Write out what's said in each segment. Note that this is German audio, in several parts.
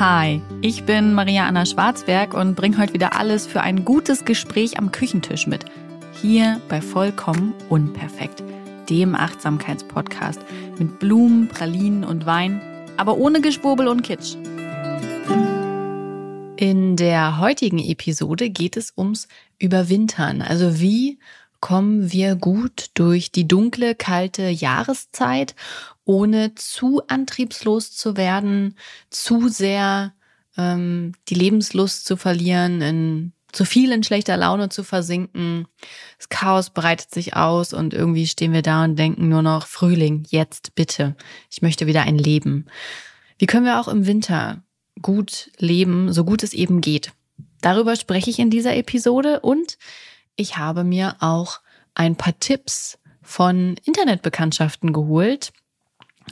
Hi, ich bin Maria Anna Schwarzberg und bringe heute wieder alles für ein gutes Gespräch am Küchentisch mit. Hier bei Vollkommen Unperfekt, dem Achtsamkeitspodcast mit Blumen, Pralinen und Wein, aber ohne Geschwurbel und Kitsch. In der heutigen Episode geht es ums Überwintern. Also wie kommen wir gut durch die dunkle, kalte Jahreszeit, ohne zu antriebslos zu werden, zu sehr ähm, die Lebenslust zu verlieren, in zu viel in schlechter Laune zu versinken. Das Chaos breitet sich aus und irgendwie stehen wir da und denken nur noch Frühling, jetzt bitte. Ich möchte wieder ein Leben. Wie können wir auch im Winter gut leben, so gut es eben geht? Darüber spreche ich in dieser Episode und ich habe mir auch ein paar Tipps von Internetbekanntschaften geholt.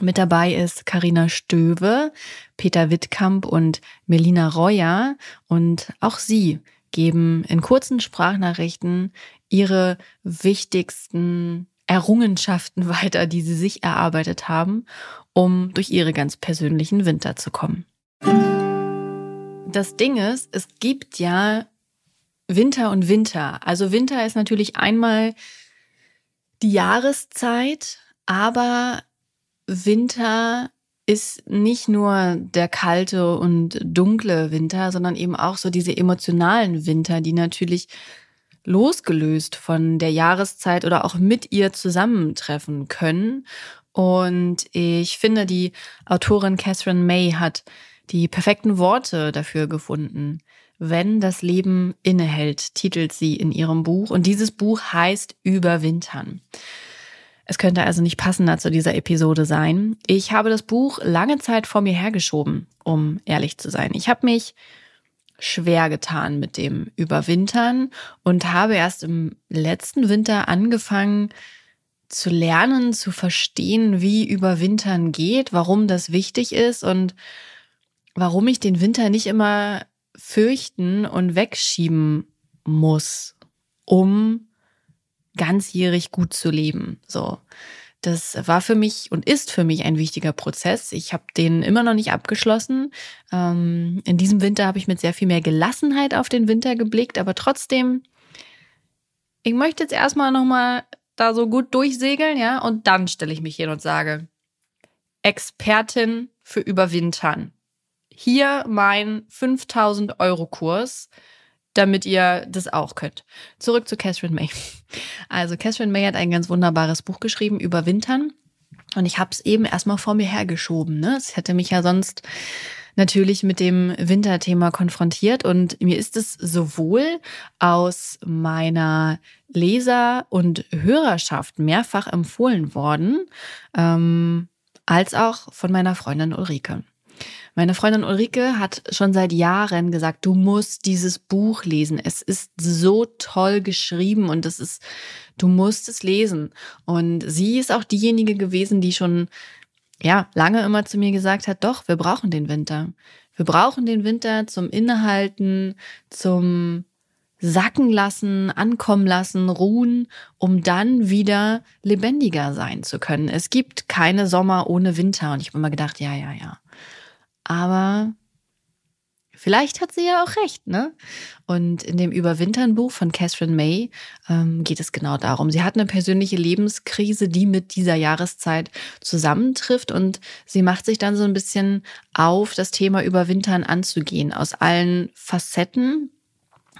Mit dabei ist Karina Stöwe, Peter Wittkamp und Melina Reuer und auch sie geben in kurzen Sprachnachrichten ihre wichtigsten Errungenschaften weiter, die sie sich erarbeitet haben, um durch ihre ganz persönlichen Winter zu kommen. Das Ding ist, es gibt ja Winter und Winter. Also Winter ist natürlich einmal die Jahreszeit, aber Winter ist nicht nur der kalte und dunkle Winter, sondern eben auch so diese emotionalen Winter, die natürlich losgelöst von der Jahreszeit oder auch mit ihr zusammentreffen können. Und ich finde, die Autorin Catherine May hat die perfekten Worte dafür gefunden. Wenn das Leben innehält, titelt sie in ihrem Buch. Und dieses Buch heißt Überwintern. Es könnte also nicht passender zu dieser Episode sein. Ich habe das Buch lange Zeit vor mir hergeschoben, um ehrlich zu sein. Ich habe mich schwer getan mit dem Überwintern und habe erst im letzten Winter angefangen zu lernen, zu verstehen, wie Überwintern geht, warum das wichtig ist und warum ich den Winter nicht immer fürchten und wegschieben muss, um ganzjährig gut zu leben. So. Das war für mich und ist für mich ein wichtiger Prozess. Ich habe den immer noch nicht abgeschlossen. Ähm, in diesem Winter habe ich mit sehr viel mehr Gelassenheit auf den Winter geblickt, aber trotzdem, ich möchte jetzt erstmal nochmal da so gut durchsegeln, ja, und dann stelle ich mich hin und sage, Expertin für Überwintern. Hier mein 5000 Euro Kurs damit ihr das auch könnt. Zurück zu Catherine May. Also Catherine May hat ein ganz wunderbares Buch geschrieben über Wintern und ich habe es eben erstmal vor mir hergeschoben. Ne? Es hätte mich ja sonst natürlich mit dem Winterthema konfrontiert und mir ist es sowohl aus meiner Leser- und Hörerschaft mehrfach empfohlen worden, ähm, als auch von meiner Freundin Ulrike. Meine Freundin Ulrike hat schon seit Jahren gesagt, du musst dieses Buch lesen. Es ist so toll geschrieben und es ist, du musst es lesen. Und sie ist auch diejenige gewesen, die schon, ja, lange immer zu mir gesagt hat, doch, wir brauchen den Winter. Wir brauchen den Winter zum Innehalten, zum sacken lassen, ankommen lassen, ruhen, um dann wieder lebendiger sein zu können. Es gibt keine Sommer ohne Winter. Und ich habe immer gedacht, ja, ja, ja. Aber vielleicht hat sie ja auch recht, ne? Und in dem Überwintern-Buch von Catherine May ähm, geht es genau darum. Sie hat eine persönliche Lebenskrise, die mit dieser Jahreszeit zusammentrifft und sie macht sich dann so ein bisschen auf, das Thema Überwintern anzugehen, aus allen Facetten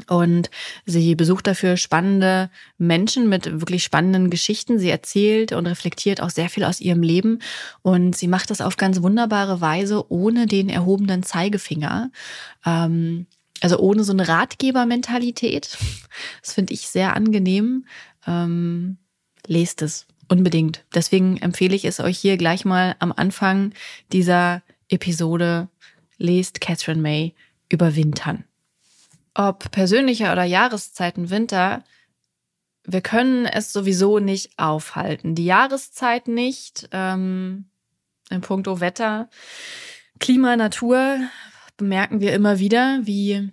und sie besucht dafür spannende Menschen mit wirklich spannenden Geschichten. Sie erzählt und reflektiert auch sehr viel aus ihrem Leben. Und sie macht das auf ganz wunderbare Weise, ohne den erhobenen Zeigefinger. Ähm, also ohne so eine Ratgebermentalität. Das finde ich sehr angenehm. Ähm, lest es unbedingt. Deswegen empfehle ich es euch hier gleich mal am Anfang dieser Episode. Lest Catherine May überwintern ob persönlicher oder Jahreszeiten Winter, wir können es sowieso nicht aufhalten. Die Jahreszeit nicht, ähm, in puncto Wetter, Klima, Natur bemerken wir immer wieder, wie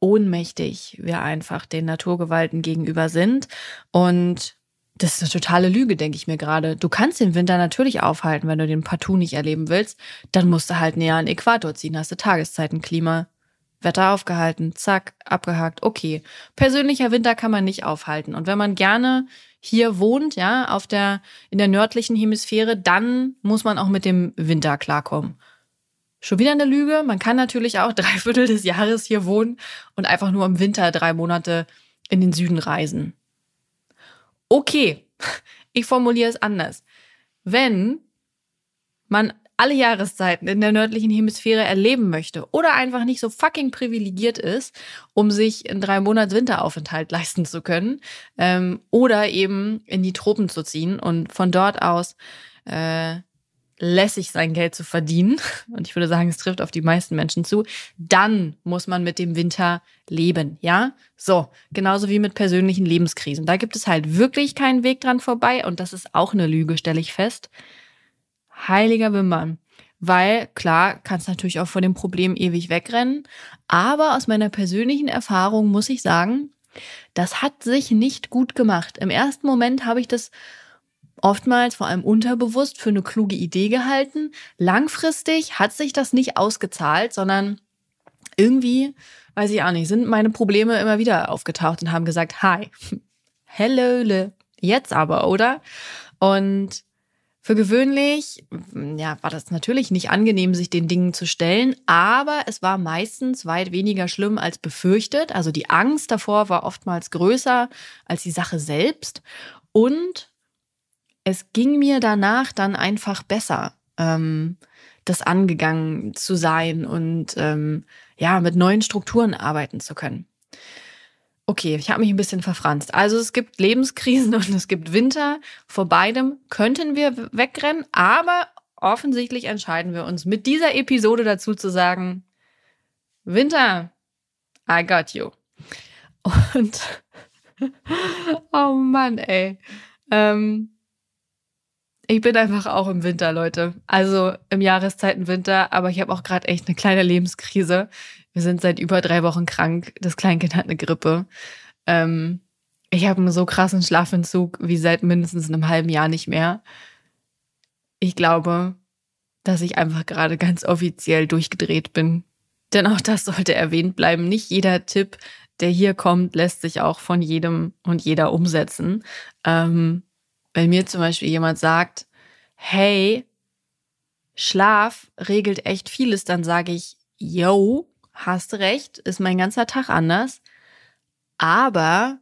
ohnmächtig wir einfach den Naturgewalten gegenüber sind. Und Das ist eine totale Lüge, denke ich mir gerade. Du kannst den Winter natürlich aufhalten, wenn du den partout nicht erleben willst. Dann musst du halt näher an den Äquator ziehen, hast du Tageszeitenklima. Wetter aufgehalten, zack, abgehakt, okay. Persönlicher Winter kann man nicht aufhalten. Und wenn man gerne hier wohnt, ja, auf der, in der nördlichen Hemisphäre, dann muss man auch mit dem Winter klarkommen. Schon wieder eine Lüge. Man kann natürlich auch drei Viertel des Jahres hier wohnen und einfach nur im Winter drei Monate in den Süden reisen. Okay, ich formuliere es anders. Wenn man alle Jahreszeiten in der nördlichen Hemisphäre erleben möchte oder einfach nicht so fucking privilegiert ist, um sich in drei Monats Winteraufenthalt leisten zu können ähm, oder eben in die Tropen zu ziehen und von dort aus äh, lässig sein Geld zu verdienen, und ich würde sagen, es trifft auf die meisten Menschen zu, dann muss man mit dem Winter leben, ja? So, genauso wie mit persönlichen Lebenskrisen. Da gibt es halt wirklich keinen Weg dran vorbei und das ist auch eine Lüge, stelle ich fest. Heiliger Wimmern. Weil, klar, kannst natürlich auch vor dem Problem ewig wegrennen, aber aus meiner persönlichen Erfahrung muss ich sagen, das hat sich nicht gut gemacht. Im ersten Moment habe ich das oftmals vor allem unterbewusst für eine kluge Idee gehalten. Langfristig hat sich das nicht ausgezahlt, sondern irgendwie, weiß ich auch nicht, sind meine Probleme immer wieder aufgetaucht und haben gesagt, hi, hello, jetzt aber, oder? Und für gewöhnlich, ja, war das natürlich nicht angenehm, sich den Dingen zu stellen, aber es war meistens weit weniger schlimm als befürchtet. Also die Angst davor war oftmals größer als die Sache selbst. Und es ging mir danach dann einfach besser, ähm, das angegangen zu sein und ähm, ja, mit neuen Strukturen arbeiten zu können. Okay, ich habe mich ein bisschen verfranst. Also es gibt Lebenskrisen und es gibt Winter. Vor beidem könnten wir wegrennen, aber offensichtlich entscheiden wir uns mit dieser Episode dazu zu sagen, Winter, I got you. Und oh Mann, ey. Ähm, ich bin einfach auch im Winter, Leute. Also im Jahreszeitenwinter, aber ich habe auch gerade echt eine kleine Lebenskrise. Wir sind seit über drei Wochen krank. Das Kleinkind hat eine Grippe. Ähm, ich habe einen so krassen Schlafentzug wie seit mindestens einem halben Jahr nicht mehr. Ich glaube, dass ich einfach gerade ganz offiziell durchgedreht bin. Denn auch das sollte erwähnt bleiben. Nicht jeder Tipp, der hier kommt, lässt sich auch von jedem und jeder umsetzen. Ähm, wenn mir zum Beispiel jemand sagt, hey, Schlaf regelt echt vieles, dann sage ich, yo, hast recht, ist mein ganzer Tag anders. Aber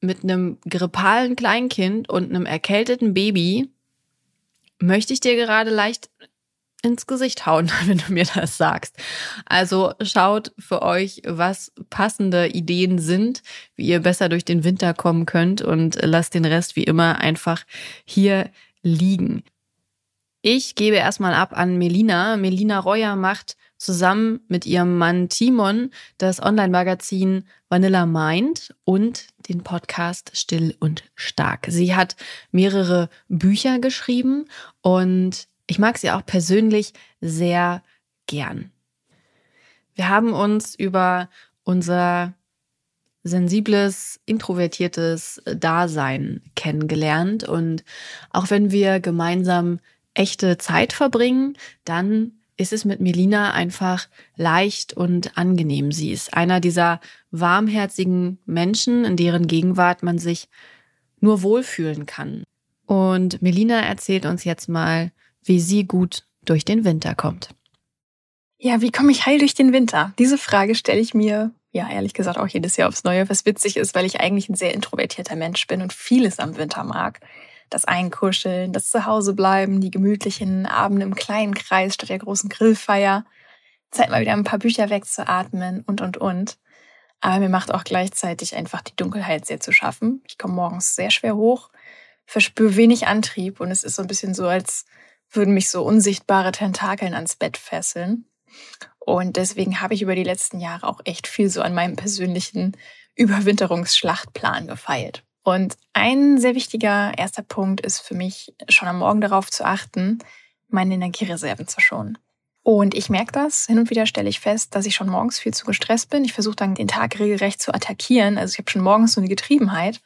mit einem grippalen Kleinkind und einem erkälteten Baby möchte ich dir gerade leicht ins Gesicht hauen, wenn du mir das sagst. Also schaut für euch, was passende Ideen sind, wie ihr besser durch den Winter kommen könnt und lasst den Rest wie immer einfach hier liegen. Ich gebe erstmal ab an Melina. Melina Reuer macht zusammen mit ihrem Mann Timon das Online-Magazin Vanilla Mind und den Podcast Still und Stark. Sie hat mehrere Bücher geschrieben und ich mag sie auch persönlich sehr gern. Wir haben uns über unser sensibles, introvertiertes Dasein kennengelernt und auch wenn wir gemeinsam echte Zeit verbringen, dann ist es mit Melina einfach leicht und angenehm. Sie ist einer dieser warmherzigen Menschen, in deren Gegenwart man sich nur wohlfühlen kann. Und Melina erzählt uns jetzt mal, wie sie gut durch den Winter kommt. Ja, wie komme ich heil durch den Winter? Diese Frage stelle ich mir, ja, ehrlich gesagt auch jedes Jahr aufs Neue, was witzig ist, weil ich eigentlich ein sehr introvertierter Mensch bin und vieles am Winter mag. Das Einkuscheln, das Zuhausebleiben, die gemütlichen Abende im kleinen Kreis statt der großen Grillfeier, Zeit mal wieder ein paar Bücher wegzuatmen und, und, und. Aber mir macht auch gleichzeitig einfach die Dunkelheit sehr zu schaffen. Ich komme morgens sehr schwer hoch, verspüre wenig Antrieb und es ist so ein bisschen so, als würden mich so unsichtbare Tentakeln ans Bett fesseln. Und deswegen habe ich über die letzten Jahre auch echt viel so an meinem persönlichen Überwinterungsschlachtplan gefeilt. Und ein sehr wichtiger erster Punkt ist für mich, schon am Morgen darauf zu achten, meine Energiereserven zu schonen. Und ich merke das. Hin und wieder stelle ich fest, dass ich schon morgens viel zu gestresst bin. Ich versuche dann den Tag regelrecht zu attackieren. Also ich habe schon morgens so eine Getriebenheit.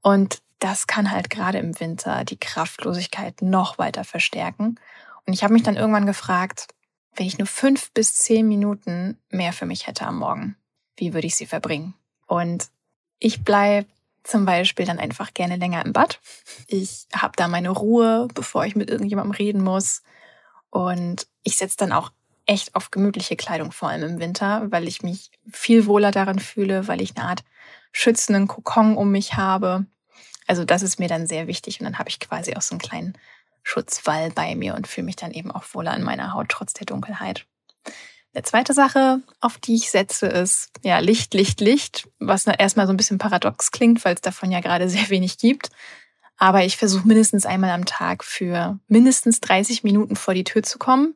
Und das kann halt gerade im Winter die Kraftlosigkeit noch weiter verstärken. Und ich habe mich dann irgendwann gefragt, wenn ich nur fünf bis zehn Minuten mehr für mich hätte am Morgen, wie würde ich sie verbringen? Und ich bleibe zum Beispiel dann einfach gerne länger im Bad. Ich habe da meine Ruhe, bevor ich mit irgendjemandem reden muss. Und ich setze dann auch echt auf gemütliche Kleidung, vor allem im Winter, weil ich mich viel wohler daran fühle, weil ich eine Art schützenden Kokon um mich habe. Also das ist mir dann sehr wichtig und dann habe ich quasi auch so einen kleinen Schutzwall bei mir und fühle mich dann eben auch wohler in meiner Haut trotz der Dunkelheit. Eine zweite Sache, auf die ich setze, ist ja Licht, Licht, Licht, was erstmal so ein bisschen paradox klingt, weil es davon ja gerade sehr wenig gibt. Aber ich versuche mindestens einmal am Tag für mindestens 30 Minuten vor die Tür zu kommen.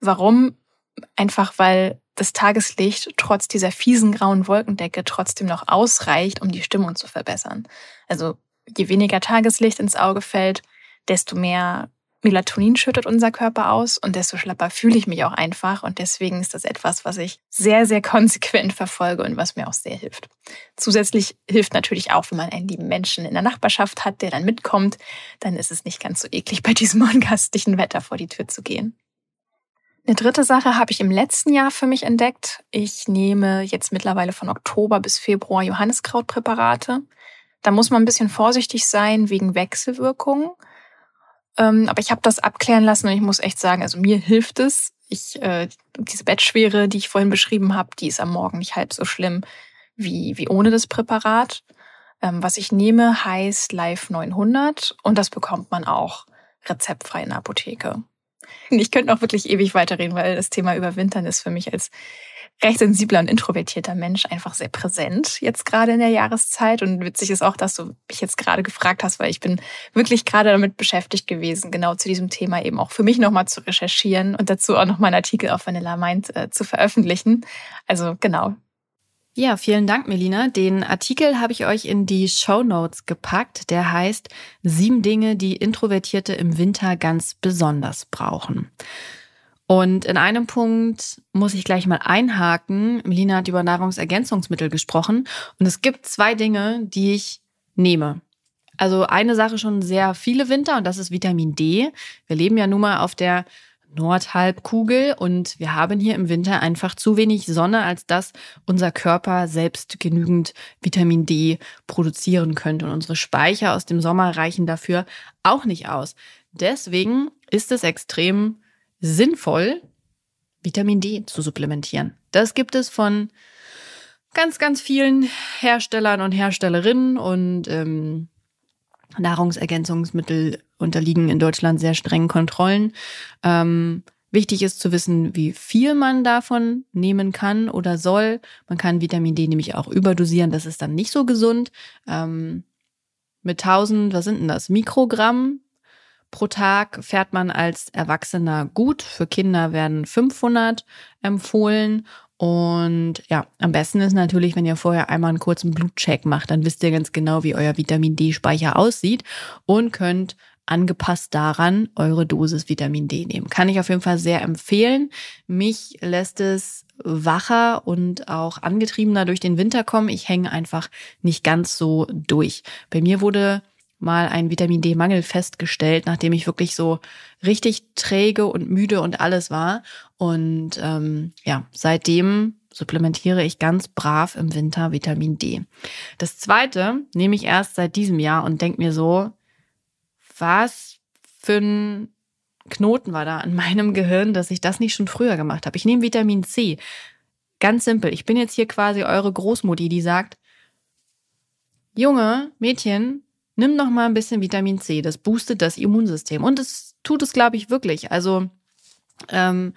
Warum? Einfach weil das Tageslicht trotz dieser fiesen grauen Wolkendecke trotzdem noch ausreicht, um die Stimmung zu verbessern. Also je weniger Tageslicht ins Auge fällt, desto mehr Melatonin schüttet unser Körper aus und desto schlapper fühle ich mich auch einfach. Und deswegen ist das etwas, was ich sehr, sehr konsequent verfolge und was mir auch sehr hilft. Zusätzlich hilft natürlich auch, wenn man einen lieben Menschen in der Nachbarschaft hat, der dann mitkommt, dann ist es nicht ganz so eklig, bei diesem ungastlichen Wetter vor die Tür zu gehen. Eine dritte Sache habe ich im letzten Jahr für mich entdeckt. Ich nehme jetzt mittlerweile von Oktober bis Februar Johanniskrautpräparate. Da muss man ein bisschen vorsichtig sein wegen Wechselwirkungen. Ähm, aber ich habe das abklären lassen und ich muss echt sagen, also mir hilft es. Ich, äh, diese Bettschwere, die ich vorhin beschrieben habe, die ist am Morgen nicht halb so schlimm wie, wie ohne das Präparat. Ähm, was ich nehme, heißt Live 900 und das bekommt man auch rezeptfrei in der Apotheke. Ich könnte noch wirklich ewig weiterreden, weil das Thema Überwintern ist für mich als recht sensibler und introvertierter Mensch einfach sehr präsent jetzt gerade in der Jahreszeit. Und witzig ist auch, dass du mich jetzt gerade gefragt hast, weil ich bin wirklich gerade damit beschäftigt gewesen, genau zu diesem Thema eben auch für mich nochmal zu recherchieren und dazu auch nochmal einen Artikel auf Vanilla Mind äh, zu veröffentlichen. Also genau, ja, vielen Dank, Melina. Den Artikel habe ich euch in die Show Notes gepackt. Der heißt Sieben Dinge, die Introvertierte im Winter ganz besonders brauchen. Und in einem Punkt muss ich gleich mal einhaken. Melina hat über Nahrungsergänzungsmittel gesprochen. Und es gibt zwei Dinge, die ich nehme. Also eine Sache schon sehr viele Winter und das ist Vitamin D. Wir leben ja nun mal auf der Nordhalbkugel und wir haben hier im Winter einfach zu wenig Sonne, als dass unser Körper selbst genügend Vitamin D produzieren könnte. Und unsere Speicher aus dem Sommer reichen dafür auch nicht aus. Deswegen ist es extrem sinnvoll, Vitamin D zu supplementieren. Das gibt es von ganz, ganz vielen Herstellern und Herstellerinnen und ähm, Nahrungsergänzungsmittel unterliegen in Deutschland sehr strengen Kontrollen. Ähm, wichtig ist zu wissen, wie viel man davon nehmen kann oder soll. Man kann Vitamin D nämlich auch überdosieren, das ist dann nicht so gesund. Ähm, mit 1000, was sind denn das, Mikrogramm pro Tag fährt man als Erwachsener gut. Für Kinder werden 500 empfohlen. Und ja, am besten ist natürlich, wenn ihr vorher einmal einen kurzen Blutcheck macht, dann wisst ihr ganz genau, wie euer Vitamin D-Speicher aussieht und könnt angepasst daran eure Dosis Vitamin D nehmen. Kann ich auf jeden Fall sehr empfehlen. Mich lässt es wacher und auch angetriebener durch den Winter kommen. Ich hänge einfach nicht ganz so durch. Bei mir wurde mal ein Vitamin D-Mangel festgestellt, nachdem ich wirklich so richtig träge und müde und alles war. Und ähm, ja, seitdem supplementiere ich ganz brav im Winter Vitamin D. Das zweite nehme ich erst seit diesem Jahr und denke mir so, was für ein Knoten war da in meinem Gehirn, dass ich das nicht schon früher gemacht habe. Ich nehme Vitamin C. Ganz simpel. Ich bin jetzt hier quasi eure Großmutti, die sagt, Junge, Mädchen, nimm noch mal ein bisschen Vitamin C. Das boostet das Immunsystem. Und es tut es, glaube ich, wirklich. Also ähm,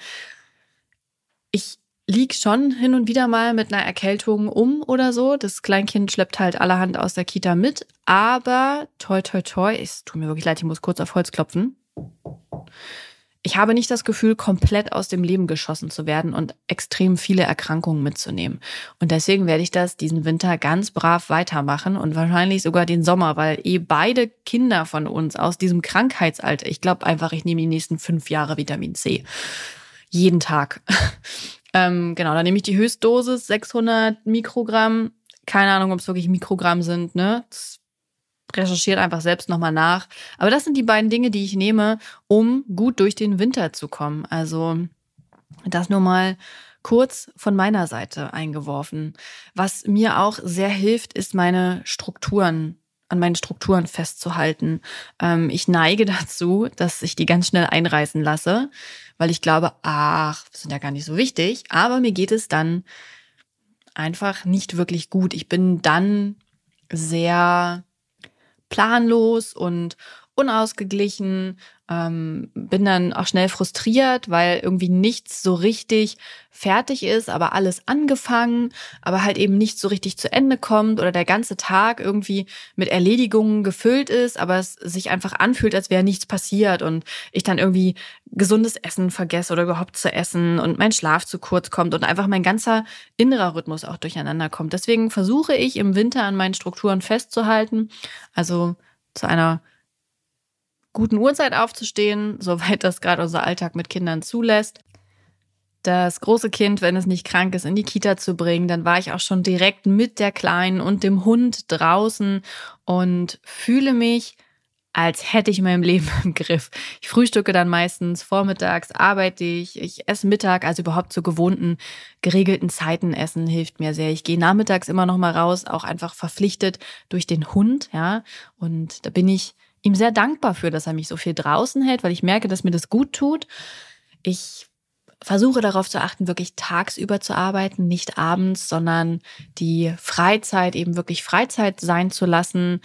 ich lieg schon hin und wieder mal mit einer Erkältung um oder so. Das Kleinkind schleppt halt allerhand aus der Kita mit. Aber toi, toi, toi, es tut mir wirklich leid, ich muss kurz auf Holz klopfen. Ich habe nicht das Gefühl, komplett aus dem Leben geschossen zu werden und extrem viele Erkrankungen mitzunehmen. Und deswegen werde ich das diesen Winter ganz brav weitermachen und wahrscheinlich sogar den Sommer, weil eh beide Kinder von uns aus diesem Krankheitsalter, ich glaube einfach, ich nehme die nächsten fünf Jahre Vitamin C. Jeden Tag. Ähm, genau, dann nehme ich die Höchstdosis, 600 Mikrogramm. Keine Ahnung, ob es wirklich Mikrogramm sind, ne? Recherchiert einfach selbst nochmal nach. Aber das sind die beiden Dinge, die ich nehme, um gut durch den Winter zu kommen. Also das nur mal kurz von meiner Seite eingeworfen. Was mir auch sehr hilft, ist meine Strukturen an meinen Strukturen festzuhalten. Ähm, ich neige dazu, dass ich die ganz schnell einreißen lasse, weil ich glaube, ach, sind ja gar nicht so wichtig. Aber mir geht es dann einfach nicht wirklich gut. Ich bin dann sehr planlos und unausgeglichen, ähm, bin dann auch schnell frustriert, weil irgendwie nichts so richtig fertig ist, aber alles angefangen, aber halt eben nicht so richtig zu Ende kommt oder der ganze Tag irgendwie mit Erledigungen gefüllt ist, aber es sich einfach anfühlt, als wäre nichts passiert und ich dann irgendwie gesundes Essen vergesse oder überhaupt zu essen und mein Schlaf zu kurz kommt und einfach mein ganzer innerer Rhythmus auch durcheinander kommt. Deswegen versuche ich im Winter an meinen Strukturen festzuhalten, also zu einer guten Uhrzeit aufzustehen, soweit das gerade unser Alltag mit Kindern zulässt. Das große Kind, wenn es nicht krank ist, in die Kita zu bringen, dann war ich auch schon direkt mit der Kleinen und dem Hund draußen und fühle mich, als hätte ich mein Leben im Griff. Ich frühstücke dann meistens, vormittags arbeite ich, ich esse Mittag, also überhaupt zu gewohnten, geregelten Zeiten essen hilft mir sehr. Ich gehe nachmittags immer noch mal raus, auch einfach verpflichtet durch den Hund, ja, und da bin ich ihm sehr dankbar für, dass er mich so viel draußen hält, weil ich merke, dass mir das gut tut. Ich versuche darauf zu achten, wirklich tagsüber zu arbeiten, nicht abends, sondern die Freizeit eben wirklich Freizeit sein zu lassen.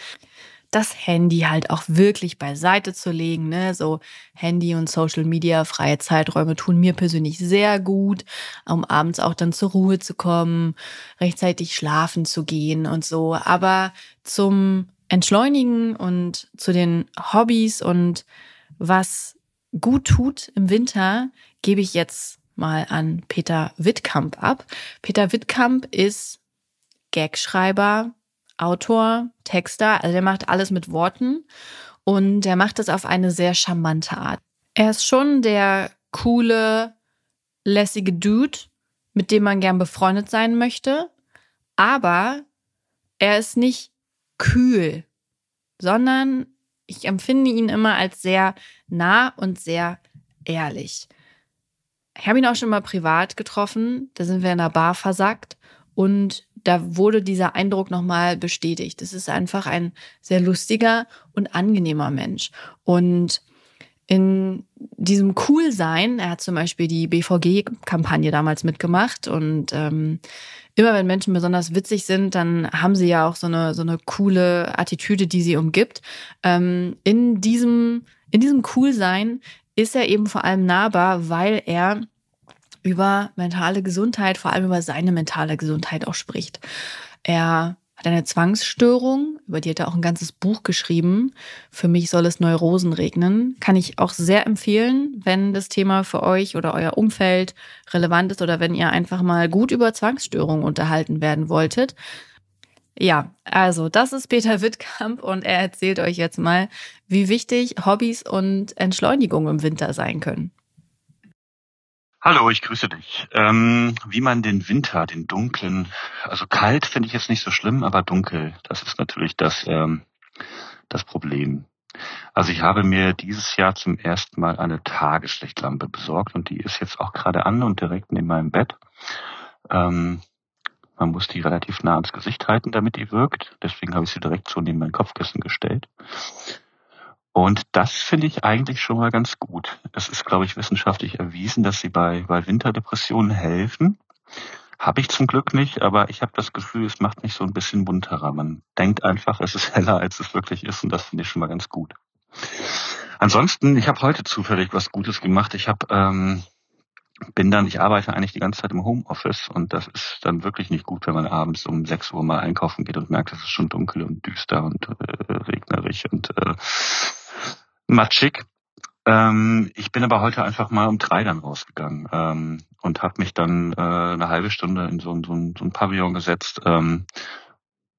Das Handy halt auch wirklich beiseite zu legen, ne? So Handy und Social Media, freie Zeiträume tun mir persönlich sehr gut, um abends auch dann zur Ruhe zu kommen, rechtzeitig schlafen zu gehen und so. Aber zum Entschleunigen und zu den Hobbys und was gut tut im Winter, gebe ich jetzt mal an Peter Wittkamp ab. Peter Wittkamp ist Gagschreiber, Autor, Texter, also der macht alles mit Worten und er macht das auf eine sehr charmante Art. Er ist schon der coole, lässige Dude, mit dem man gern befreundet sein möchte, aber er ist nicht kühl, sondern ich empfinde ihn immer als sehr nah und sehr ehrlich. Ich habe ihn auch schon mal privat getroffen, da sind wir in einer Bar versackt und da wurde dieser Eindruck nochmal bestätigt. Das ist einfach ein sehr lustiger und angenehmer Mensch. Und in diesem Coolsein, er hat zum Beispiel die BVG-Kampagne damals mitgemacht und ähm, immer wenn Menschen besonders witzig sind, dann haben sie ja auch so eine, so eine coole Attitüde, die sie umgibt. Ähm, in diesem, in diesem Coolsein ist er eben vor allem nahbar, weil er über mentale Gesundheit, vor allem über seine mentale Gesundheit auch spricht. Er hat eine Zwangsstörung, über die hat er auch ein ganzes Buch geschrieben. Für mich soll es Neurosen regnen. Kann ich auch sehr empfehlen, wenn das Thema für euch oder euer Umfeld relevant ist oder wenn ihr einfach mal gut über Zwangsstörungen unterhalten werden wolltet. Ja, also das ist Peter Wittkamp und er erzählt euch jetzt mal, wie wichtig Hobbys und Entschleunigung im Winter sein können. Hallo, ich grüße dich. Ähm, wie man den Winter, den dunklen, also kalt finde ich jetzt nicht so schlimm, aber dunkel, das ist natürlich das, ähm, das Problem. Also ich habe mir dieses Jahr zum ersten Mal eine Tageslichtlampe besorgt und die ist jetzt auch gerade an und direkt neben meinem Bett. Ähm, man muss die relativ nah ans Gesicht halten, damit die wirkt. Deswegen habe ich sie direkt so neben mein Kopfkissen gestellt. Und das finde ich eigentlich schon mal ganz gut. Es ist, glaube ich, wissenschaftlich erwiesen, dass sie bei, bei Winterdepressionen helfen. Habe ich zum Glück nicht, aber ich habe das Gefühl, es macht mich so ein bisschen munterer. Man denkt einfach, es ist heller, als es wirklich ist und das finde ich schon mal ganz gut. Ansonsten, ich habe heute zufällig was Gutes gemacht. Ich habe ähm, bin dann, ich arbeite eigentlich die ganze Zeit im Homeoffice und das ist dann wirklich nicht gut, wenn man abends um 6 Uhr mal einkaufen geht und merkt, es ist schon dunkel und düster und äh, regnerig und äh, matschig. Ähm, ich bin aber heute einfach mal um drei dann rausgegangen ähm, und habe mich dann äh, eine halbe Stunde in so, so, so ein Pavillon gesetzt. Ähm,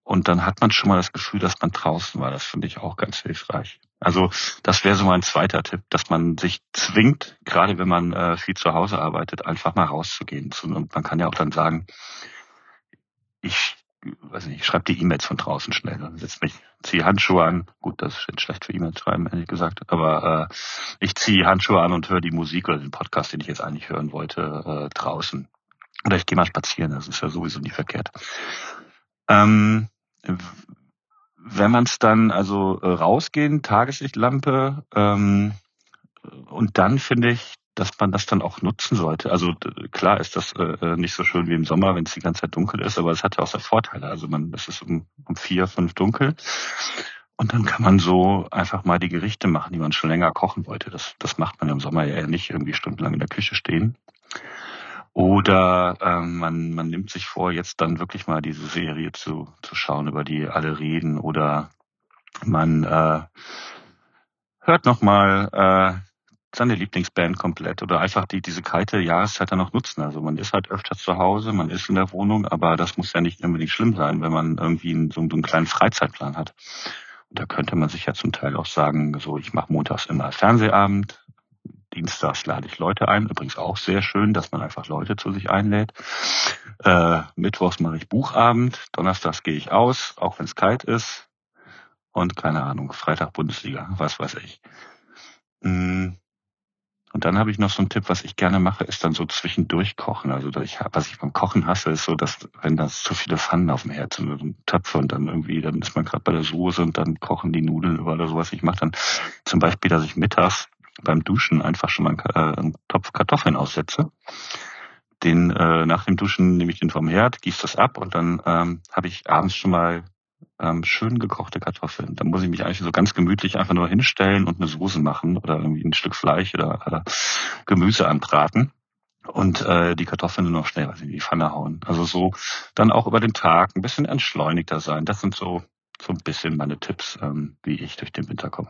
und dann hat man schon mal das Gefühl, dass man draußen war. Das finde ich auch ganz hilfreich. Also das wäre so mein zweiter Tipp, dass man sich zwingt, gerade wenn man äh, viel zu Hause arbeitet, einfach mal rauszugehen. Und man kann ja auch dann sagen, ich weiß nicht, ich schreibe die E-Mails von draußen schnell. Dann setz mich, ziehe Handschuhe an. Gut, das ist schlecht für E-Mails schreiben, ehrlich gesagt. Aber äh, ich ziehe Handschuhe an und höre die Musik oder den Podcast, den ich jetzt eigentlich hören wollte, äh, draußen. Oder ich gehe mal spazieren, das ist ja sowieso nie verkehrt. Ähm, wenn man es dann also äh, rausgehen, Tageslichtlampe, ähm, und dann finde ich, dass man das dann auch nutzen sollte. Also klar ist das äh, äh, nicht so schön wie im Sommer, wenn es die ganze Zeit dunkel ist, aber es hat ja auch seine Vorteile. Also man, es ist um, um vier, fünf dunkel. Und dann kann man so einfach mal die Gerichte machen, die man schon länger kochen wollte. Das, das macht man im Sommer ja nicht irgendwie stundenlang in der Küche stehen. Oder ähm, man, man nimmt sich vor, jetzt dann wirklich mal diese Serie zu, zu schauen, über die alle reden. Oder man äh, hört nochmal äh, seine Lieblingsband komplett oder einfach die diese kalte Jahreszeit dann noch nutzen. Also man ist halt öfter zu Hause, man ist in der Wohnung, aber das muss ja nicht unbedingt schlimm sein, wenn man irgendwie einen, so, einen kleinen Freizeitplan hat. Und da könnte man sich ja zum Teil auch sagen, so ich mache montags immer Fernsehabend, Dienstags lade ich Leute ein. Übrigens auch sehr schön, dass man einfach Leute zu sich einlädt. Äh, Mittwochs mache ich Buchabend. Donnerstags gehe ich aus, auch wenn es kalt ist. Und keine Ahnung, Freitag Bundesliga, was weiß ich. Mm. Und dann habe ich noch so einen Tipp, was ich gerne mache, ist dann so zwischendurch kochen. Also ich, was ich beim Kochen hasse, ist so, dass wenn da zu viele Pfannen auf dem Herd sind, so Töpfe und dann irgendwie, dann ist man gerade bei der Soße und dann kochen die Nudeln oder sowas. Ich mache dann zum Beispiel, dass ich mittags beim Duschen einfach schon mal einen, äh, einen Topf Kartoffeln aussetze. Den äh, nach dem Duschen nehme ich den vom Herd, gieße das ab und dann ähm, habe ich abends schon mal ähm, schön gekochte Kartoffeln. Da muss ich mich eigentlich so ganz gemütlich einfach nur hinstellen und eine Soße machen oder irgendwie ein Stück Fleisch oder äh, Gemüse anbraten und äh, die Kartoffeln nur noch schnell was in die Pfanne hauen. Also so dann auch über den Tag ein bisschen entschleunigter sein. Das sind so so ein bisschen meine Tipps, ähm, wie ich durch den Winter komme.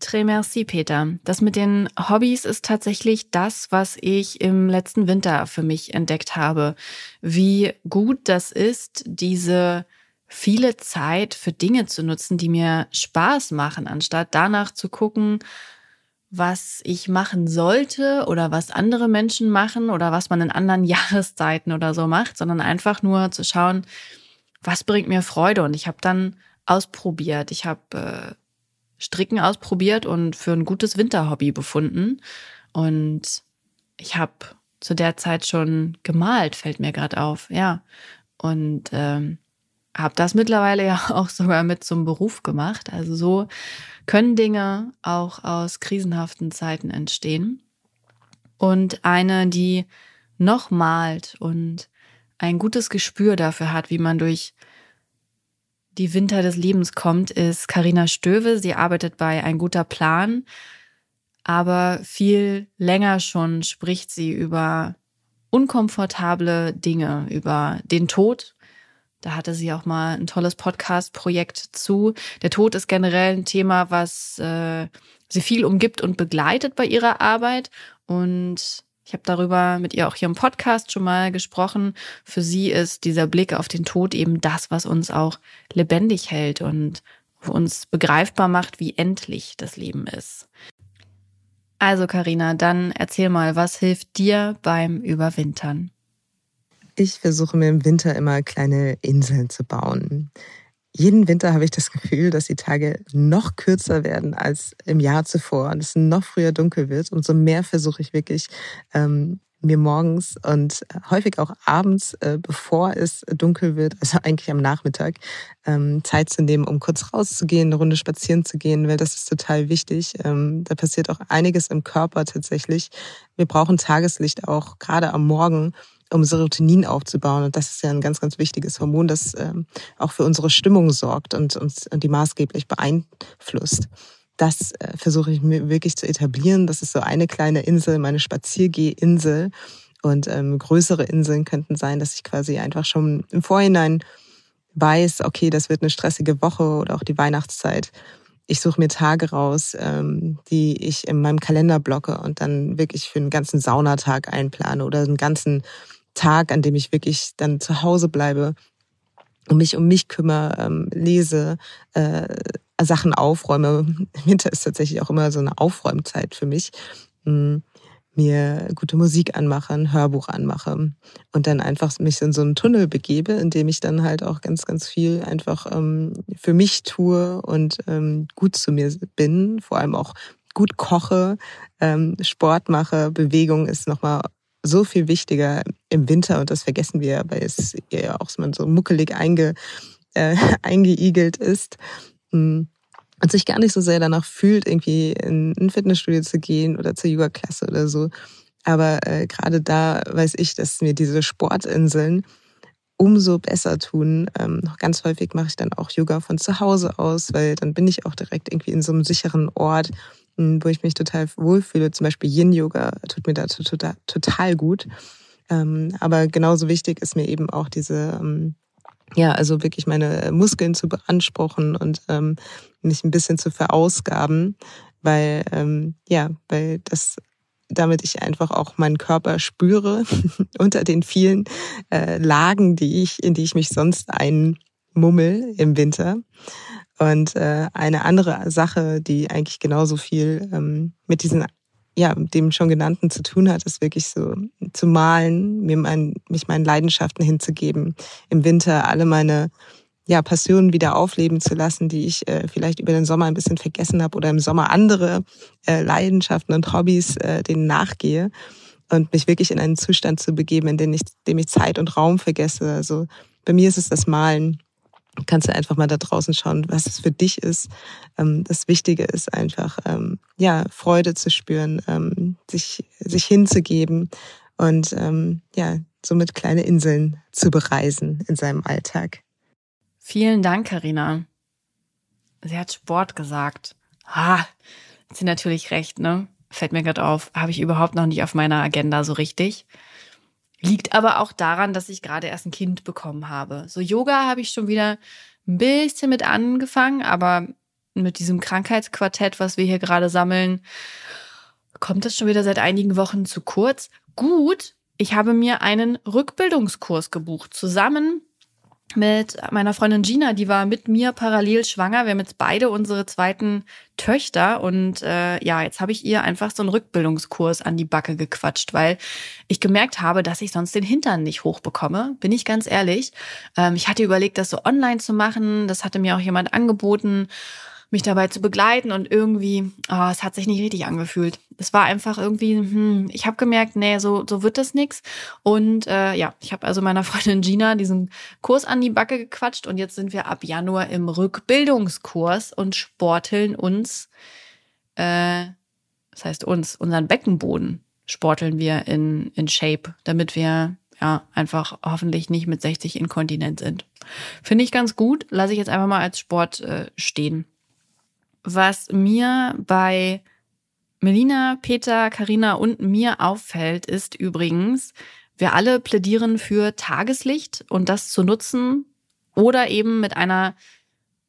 Très merci, Peter. Das mit den Hobbys ist tatsächlich das, was ich im letzten Winter für mich entdeckt habe. Wie gut das ist, diese viele Zeit für Dinge zu nutzen, die mir Spaß machen, anstatt danach zu gucken, was ich machen sollte oder was andere Menschen machen oder was man in anderen Jahreszeiten oder so macht, sondern einfach nur zu schauen, was bringt mir Freude. Und ich habe dann ausprobiert. Ich habe äh, Stricken ausprobiert und für ein gutes Winterhobby befunden. Und ich habe zu der Zeit schon gemalt, fällt mir gerade auf, ja. Und ähm, habe das mittlerweile ja auch sogar mit zum Beruf gemacht. Also so können Dinge auch aus krisenhaften Zeiten entstehen. Und eine, die noch malt und ein gutes Gespür dafür hat, wie man durch die Winter des Lebens kommt, ist Karina Stöve. Sie arbeitet bei Ein guter Plan, aber viel länger schon spricht sie über unkomfortable Dinge, über den Tod. Da hatte sie auch mal ein tolles Podcast-Projekt zu. Der Tod ist generell ein Thema, was äh, sie viel umgibt und begleitet bei ihrer Arbeit. Und ich habe darüber mit ihr auch hier im Podcast schon mal gesprochen. Für sie ist dieser Blick auf den Tod eben das, was uns auch lebendig hält und uns begreifbar macht, wie endlich das Leben ist. Also Karina, dann erzähl mal, was hilft dir beim Überwintern? Ich versuche mir im Winter immer kleine Inseln zu bauen jeden Winter habe ich das Gefühl, dass die Tage noch kürzer werden als im Jahr zuvor und es noch früher dunkel wird. Umso mehr versuche ich wirklich, ähm, mir morgens und häufig auch abends, äh, bevor es dunkel wird, also eigentlich am Nachmittag, ähm, Zeit zu nehmen, um kurz rauszugehen, eine Runde spazieren zu gehen, weil das ist total wichtig. Ähm, da passiert auch einiges im Körper tatsächlich. Wir brauchen Tageslicht auch gerade am Morgen, um Serotonin aufzubauen. Und das ist ja ein ganz, ganz wichtiges Hormon, das ähm, auch für unsere Stimmung sorgt und uns die maßgeblich beeinflusst. Das äh, versuche ich mir wirklich zu etablieren. Das ist so eine kleine Insel, meine Spaziergehinsel. Und ähm, größere Inseln könnten sein, dass ich quasi einfach schon im Vorhinein weiß, okay, das wird eine stressige Woche oder auch die Weihnachtszeit. Ich suche mir Tage raus, ähm, die ich in meinem Kalender blocke und dann wirklich für einen ganzen Saunatag einplane oder einen ganzen Tag, an dem ich wirklich dann zu Hause bleibe und mich um mich kümmere, ähm, lese, äh, Sachen aufräume. Winter ist tatsächlich auch immer so eine Aufräumzeit für mich. Hm, mir gute Musik anmache, ein Hörbuch anmache und dann einfach mich in so einen Tunnel begebe, in dem ich dann halt auch ganz, ganz viel einfach ähm, für mich tue und ähm, gut zu mir bin, vor allem auch gut koche, ähm, Sport mache, Bewegung ist nochmal so viel wichtiger im Winter und das vergessen wir, weil es ja auch so muckelig einge, äh, eingeigelt ist. Hm und sich gar nicht so sehr danach fühlt, irgendwie in ein Fitnessstudio zu gehen oder zur Yoga-Klasse oder so. Aber äh, gerade da weiß ich, dass mir diese Sportinseln umso besser tun. Ähm, ganz häufig mache ich dann auch Yoga von zu Hause aus, weil dann bin ich auch direkt irgendwie in so einem sicheren Ort, hm, wo ich mich total wohlfühle. Zum Beispiel Yin-Yoga tut mir da total, gut. Ähm, aber genauso wichtig ist mir eben auch diese ähm, ja, also wirklich meine Muskeln zu beanspruchen und ähm, mich ein bisschen zu verausgaben, weil ja, weil das damit ich einfach auch meinen Körper spüre unter den vielen äh, Lagen, die ich, in die ich mich sonst einmummel im Winter. Und äh, eine andere Sache, die eigentlich genauso viel ähm, mit diesen ja, dem schon genannten zu tun hat, ist wirklich so zu malen, mir mein, mich meinen Leidenschaften hinzugeben, im Winter alle meine ja, Passionen wieder aufleben zu lassen, die ich äh, vielleicht über den Sommer ein bisschen vergessen habe oder im Sommer andere äh, Leidenschaften und Hobbys äh, denen nachgehe und mich wirklich in einen Zustand zu begeben, in dem ich, dem ich Zeit und Raum vergesse. Also bei mir ist es das Malen, kannst du einfach mal da draußen schauen, was es für dich ist. Ähm, das Wichtige ist einfach, ähm, ja, Freude zu spüren, ähm, sich, sich hinzugeben und ja, somit kleine Inseln zu bereisen in seinem Alltag. Vielen Dank, Karina. Sie hat Sport gesagt. Ha, hat sie natürlich recht, ne? Fällt mir gerade auf, habe ich überhaupt noch nicht auf meiner Agenda so richtig. Liegt aber auch daran, dass ich gerade erst ein Kind bekommen habe. So Yoga habe ich schon wieder ein bisschen mit angefangen, aber mit diesem Krankheitsquartett, was wir hier gerade sammeln, kommt das schon wieder seit einigen Wochen zu kurz. Gut, ich habe mir einen Rückbildungskurs gebucht, zusammen mit meiner Freundin Gina, die war mit mir parallel schwanger. Wir haben jetzt beide unsere zweiten Töchter und äh, ja, jetzt habe ich ihr einfach so einen Rückbildungskurs an die Backe gequatscht, weil ich gemerkt habe, dass ich sonst den Hintern nicht hochbekomme. Bin ich ganz ehrlich. Ähm, ich hatte überlegt, das so online zu machen. Das hatte mir auch jemand angeboten mich dabei zu begleiten und irgendwie, oh, es hat sich nicht richtig angefühlt. Es war einfach irgendwie, hm, ich habe gemerkt, nee, so, so wird das nix. Und äh, ja, ich habe also meiner Freundin Gina diesen Kurs an die Backe gequatscht und jetzt sind wir ab Januar im Rückbildungskurs und sporteln uns, äh, das heißt uns, unseren Beckenboden sporteln wir in, in Shape, damit wir ja einfach hoffentlich nicht mit 60 inkontinent sind. Finde ich ganz gut, lasse ich jetzt einfach mal als Sport äh, stehen. Was mir bei Melina, Peter, Karina und mir auffällt, ist übrigens, wir alle plädieren für Tageslicht und das zu nutzen oder eben mit einer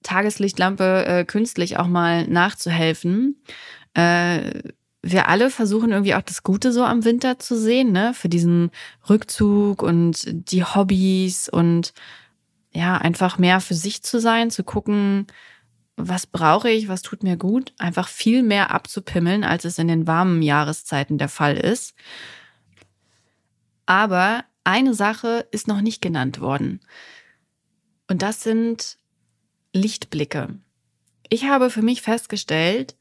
Tageslichtlampe äh, künstlich auch mal nachzuhelfen. Äh, wir alle versuchen irgendwie auch das Gute so am Winter zu sehen, ne? Für diesen Rückzug und die Hobbys und ja, einfach mehr für sich zu sein, zu gucken, was brauche ich, was tut mir gut, einfach viel mehr abzupimmeln, als es in den warmen Jahreszeiten der Fall ist. Aber eine Sache ist noch nicht genannt worden. Und das sind Lichtblicke. Ich habe für mich festgestellt,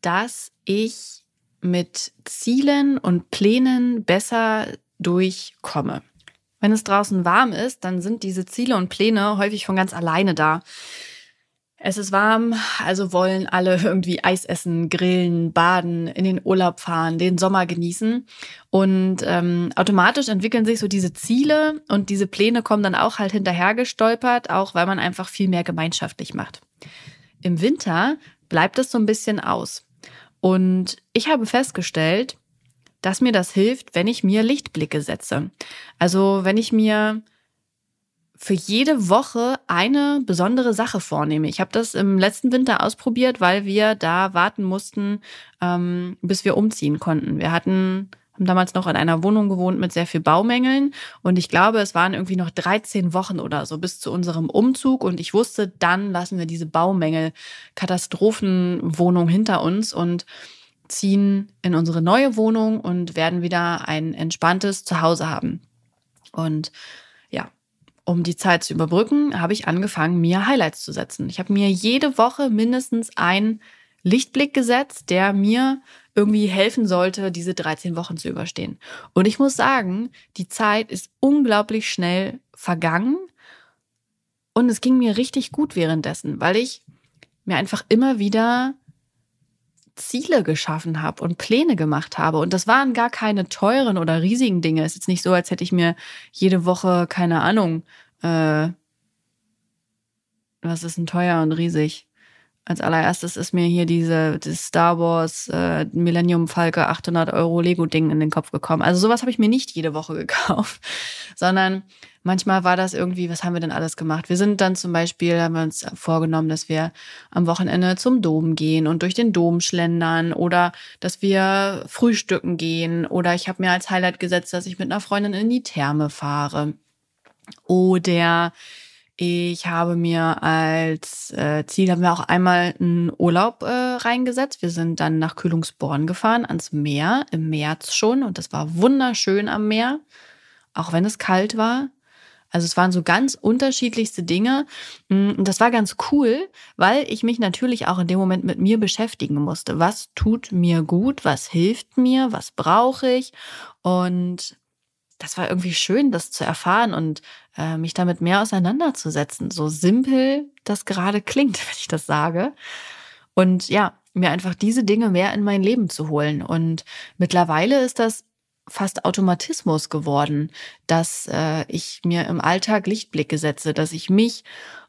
dass ich mit Zielen und Plänen besser durchkomme. Wenn es draußen warm ist, dann sind diese Ziele und Pläne häufig von ganz alleine da. Es ist warm, also wollen alle irgendwie Eis essen, grillen, baden, in den Urlaub fahren, den Sommer genießen. Und ähm, automatisch entwickeln sich so diese Ziele und diese Pläne kommen dann auch halt hinterher gestolpert, auch weil man einfach viel mehr gemeinschaftlich macht. Im Winter bleibt es so ein bisschen aus. Und ich habe festgestellt, dass mir das hilft, wenn ich mir Lichtblicke setze. Also wenn ich mir für jede Woche eine besondere Sache vornehme. Ich habe das im letzten Winter ausprobiert, weil wir da warten mussten, ähm, bis wir umziehen konnten. Wir hatten haben damals noch in einer Wohnung gewohnt mit sehr viel Baumängeln und ich glaube, es waren irgendwie noch 13 Wochen oder so bis zu unserem Umzug und ich wusste, dann lassen wir diese Baumängel Katastrophenwohnung hinter uns und ziehen in unsere neue Wohnung und werden wieder ein entspanntes Zuhause haben. Und um die Zeit zu überbrücken, habe ich angefangen, mir Highlights zu setzen. Ich habe mir jede Woche mindestens einen Lichtblick gesetzt, der mir irgendwie helfen sollte, diese 13 Wochen zu überstehen. Und ich muss sagen, die Zeit ist unglaublich schnell vergangen und es ging mir richtig gut währenddessen, weil ich mir einfach immer wieder Ziele geschaffen habe und Pläne gemacht habe. Und das waren gar keine teuren oder riesigen Dinge. Es ist jetzt nicht so, als hätte ich mir jede Woche, keine Ahnung, äh, was ist denn teuer und riesig? Als allererstes ist mir hier diese das Star Wars äh, Millennium Falke 800 Euro Lego Ding in den Kopf gekommen. Also sowas habe ich mir nicht jede Woche gekauft, sondern manchmal war das irgendwie, was haben wir denn alles gemacht? Wir sind dann zum Beispiel, haben wir uns vorgenommen, dass wir am Wochenende zum Dom gehen und durch den Dom schlendern oder dass wir frühstücken gehen oder ich habe mir als Highlight gesetzt, dass ich mit einer Freundin in die Therme fahre oder ich habe mir als äh, Ziel, haben wir auch einmal einen Urlaub äh, reingesetzt. Wir sind dann nach Kühlungsborn gefahren, ans Meer, im März schon. Und das war wunderschön am Meer, auch wenn es kalt war. Also es waren so ganz unterschiedlichste Dinge. Mm, und das war ganz cool, weil ich mich natürlich auch in dem Moment mit mir beschäftigen musste. Was tut mir gut? Was hilft mir? Was brauche ich? Und das war irgendwie schön, das zu erfahren und äh, mich damit mehr auseinanderzusetzen. So simpel das gerade klingt, wenn ich das sage. Und ja, mir einfach diese Dinge mehr in mein Leben zu holen. Und mittlerweile ist das fast Automatismus geworden, dass äh, ich mir im Alltag Lichtblicke setze, dass ich mich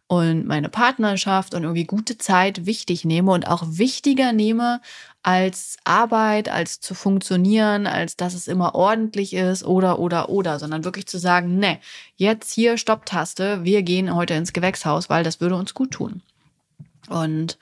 und meine Partnerschaft und irgendwie gute Zeit wichtig nehme und auch wichtiger nehme als Arbeit, als zu funktionieren, als dass es immer ordentlich ist oder oder oder, sondern wirklich zu sagen, ne, jetzt hier Stopptaste, wir gehen heute ins Gewächshaus, weil das würde uns gut tun. Und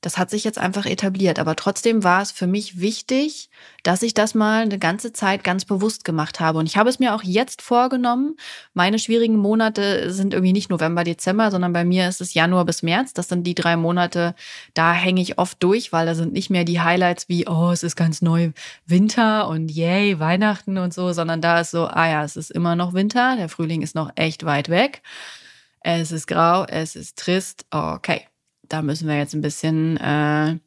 das hat sich jetzt einfach etabliert. Aber trotzdem war es für mich wichtig, dass ich das mal eine ganze Zeit ganz bewusst gemacht habe. Und ich habe es mir auch jetzt vorgenommen. Meine schwierigen Monate sind irgendwie nicht November, Dezember, sondern bei mir ist es Januar bis März. Das sind die drei Monate, da hänge ich oft durch, weil da sind nicht mehr die Highlights wie, oh, es ist ganz neu Winter und yay, Weihnachten und so, sondern da ist so, ah ja, es ist immer noch Winter, der Frühling ist noch echt weit weg. Es ist grau, es ist trist, okay da müssen wir jetzt ein bisschen äh,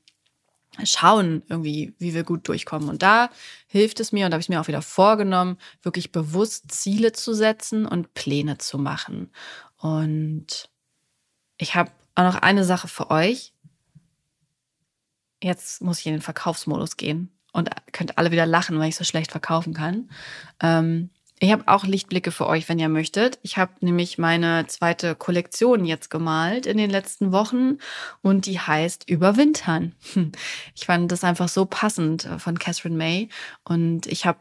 schauen, irgendwie, wie wir gut durchkommen. Und da hilft es mir, und da habe ich mir auch wieder vorgenommen, wirklich bewusst Ziele zu setzen und Pläne zu machen. Und ich habe auch noch eine Sache für euch. Jetzt muss ich in den Verkaufsmodus gehen und könnt alle wieder lachen, weil ich so schlecht verkaufen kann. Ähm, ich habe auch Lichtblicke für euch, wenn ihr möchtet. Ich habe nämlich meine zweite Kollektion jetzt gemalt in den letzten Wochen und die heißt Überwintern. Ich fand das einfach so passend äh, von Catherine May und ich habe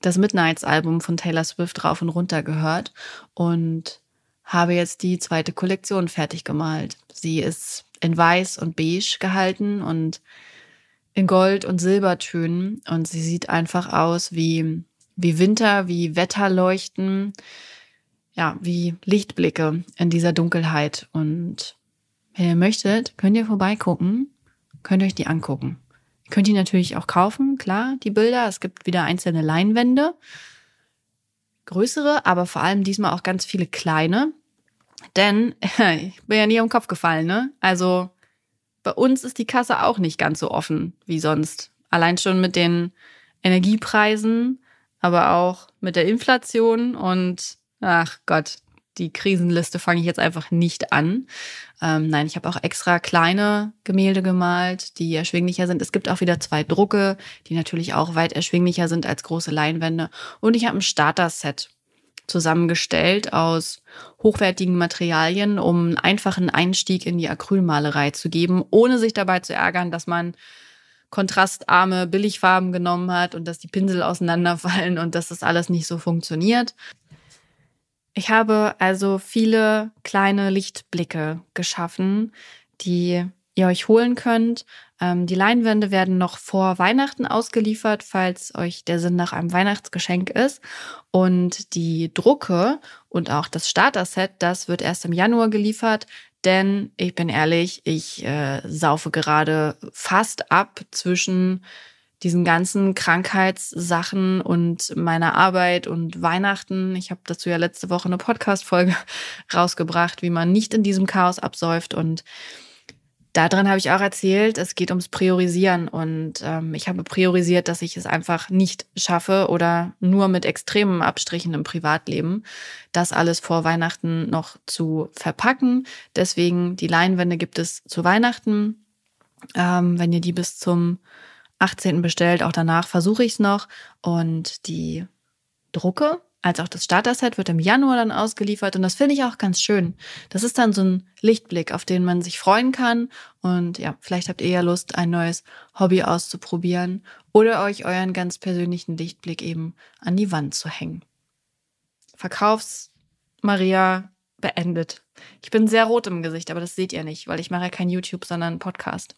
das Midnights-Album von Taylor Swift rauf und runter gehört und habe jetzt die zweite Kollektion fertig gemalt. Sie ist in weiß und beige gehalten und in Gold- und Silbertönen und sie sieht einfach aus wie wie Winter, wie Wetterleuchten, ja, wie Lichtblicke in dieser Dunkelheit. Und wenn ihr möchtet, könnt ihr vorbeigucken, könnt euch die angucken. Ihr könnt die natürlich auch kaufen, klar, die Bilder. Es gibt wieder einzelne Leinwände, größere, aber vor allem diesmal auch ganz viele kleine. Denn ich bin ja nie am Kopf gefallen, ne? Also bei uns ist die Kasse auch nicht ganz so offen wie sonst. Allein schon mit den Energiepreisen aber auch mit der Inflation und ach Gott, die Krisenliste fange ich jetzt einfach nicht an. Ähm, nein, ich habe auch extra kleine Gemälde gemalt, die erschwinglicher sind. Es gibt auch wieder zwei Drucke, die natürlich auch weit erschwinglicher sind als große Leinwände. Und ich habe ein Starter-Set zusammengestellt aus hochwertigen Materialien, um einen einfachen Einstieg in die Acrylmalerei zu geben, ohne sich dabei zu ärgern, dass man kontrastarme Billigfarben genommen hat und dass die Pinsel auseinanderfallen und dass das alles nicht so funktioniert. Ich habe also viele kleine Lichtblicke geschaffen, die ihr euch holen könnt. Ähm, die Leinwände werden noch vor Weihnachten ausgeliefert, falls euch der Sinn nach einem Weihnachtsgeschenk ist. Und die Drucke und auch das Starter-Set, das wird erst im Januar geliefert. Denn ich bin ehrlich, ich äh, saufe gerade fast ab zwischen diesen ganzen Krankheitssachen und meiner Arbeit und Weihnachten. Ich habe dazu ja letzte Woche eine Podcast-Folge rausgebracht, wie man nicht in diesem Chaos absäuft und Darin habe ich auch erzählt, es geht ums Priorisieren und ähm, ich habe priorisiert, dass ich es einfach nicht schaffe oder nur mit extremen Abstrichen im Privatleben, das alles vor Weihnachten noch zu verpacken. Deswegen die Leinwände gibt es zu Weihnachten. Ähm, wenn ihr die bis zum 18. bestellt, auch danach versuche ich es noch und die Drucke als auch das Starter-Set wird im Januar dann ausgeliefert und das finde ich auch ganz schön. Das ist dann so ein Lichtblick, auf den man sich freuen kann und ja, vielleicht habt ihr ja Lust, ein neues Hobby auszuprobieren oder euch euren ganz persönlichen Lichtblick eben an die Wand zu hängen. Verkaufs Maria beendet. Ich bin sehr rot im Gesicht, aber das seht ihr nicht, weil ich mache ja kein YouTube, sondern Podcast.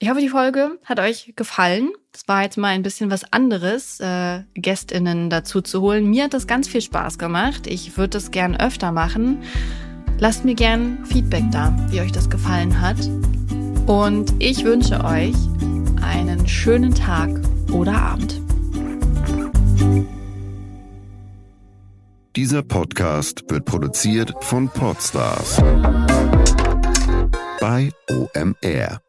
Ich hoffe, die Folge hat euch gefallen. Es war jetzt mal ein bisschen was anderes, äh, GästInnen dazu zu holen. Mir hat das ganz viel Spaß gemacht. Ich würde das gern öfter machen. Lasst mir gern Feedback da, wie euch das gefallen hat. Und ich wünsche euch einen schönen Tag oder Abend. Dieser Podcast wird produziert von Podstars bei OMR.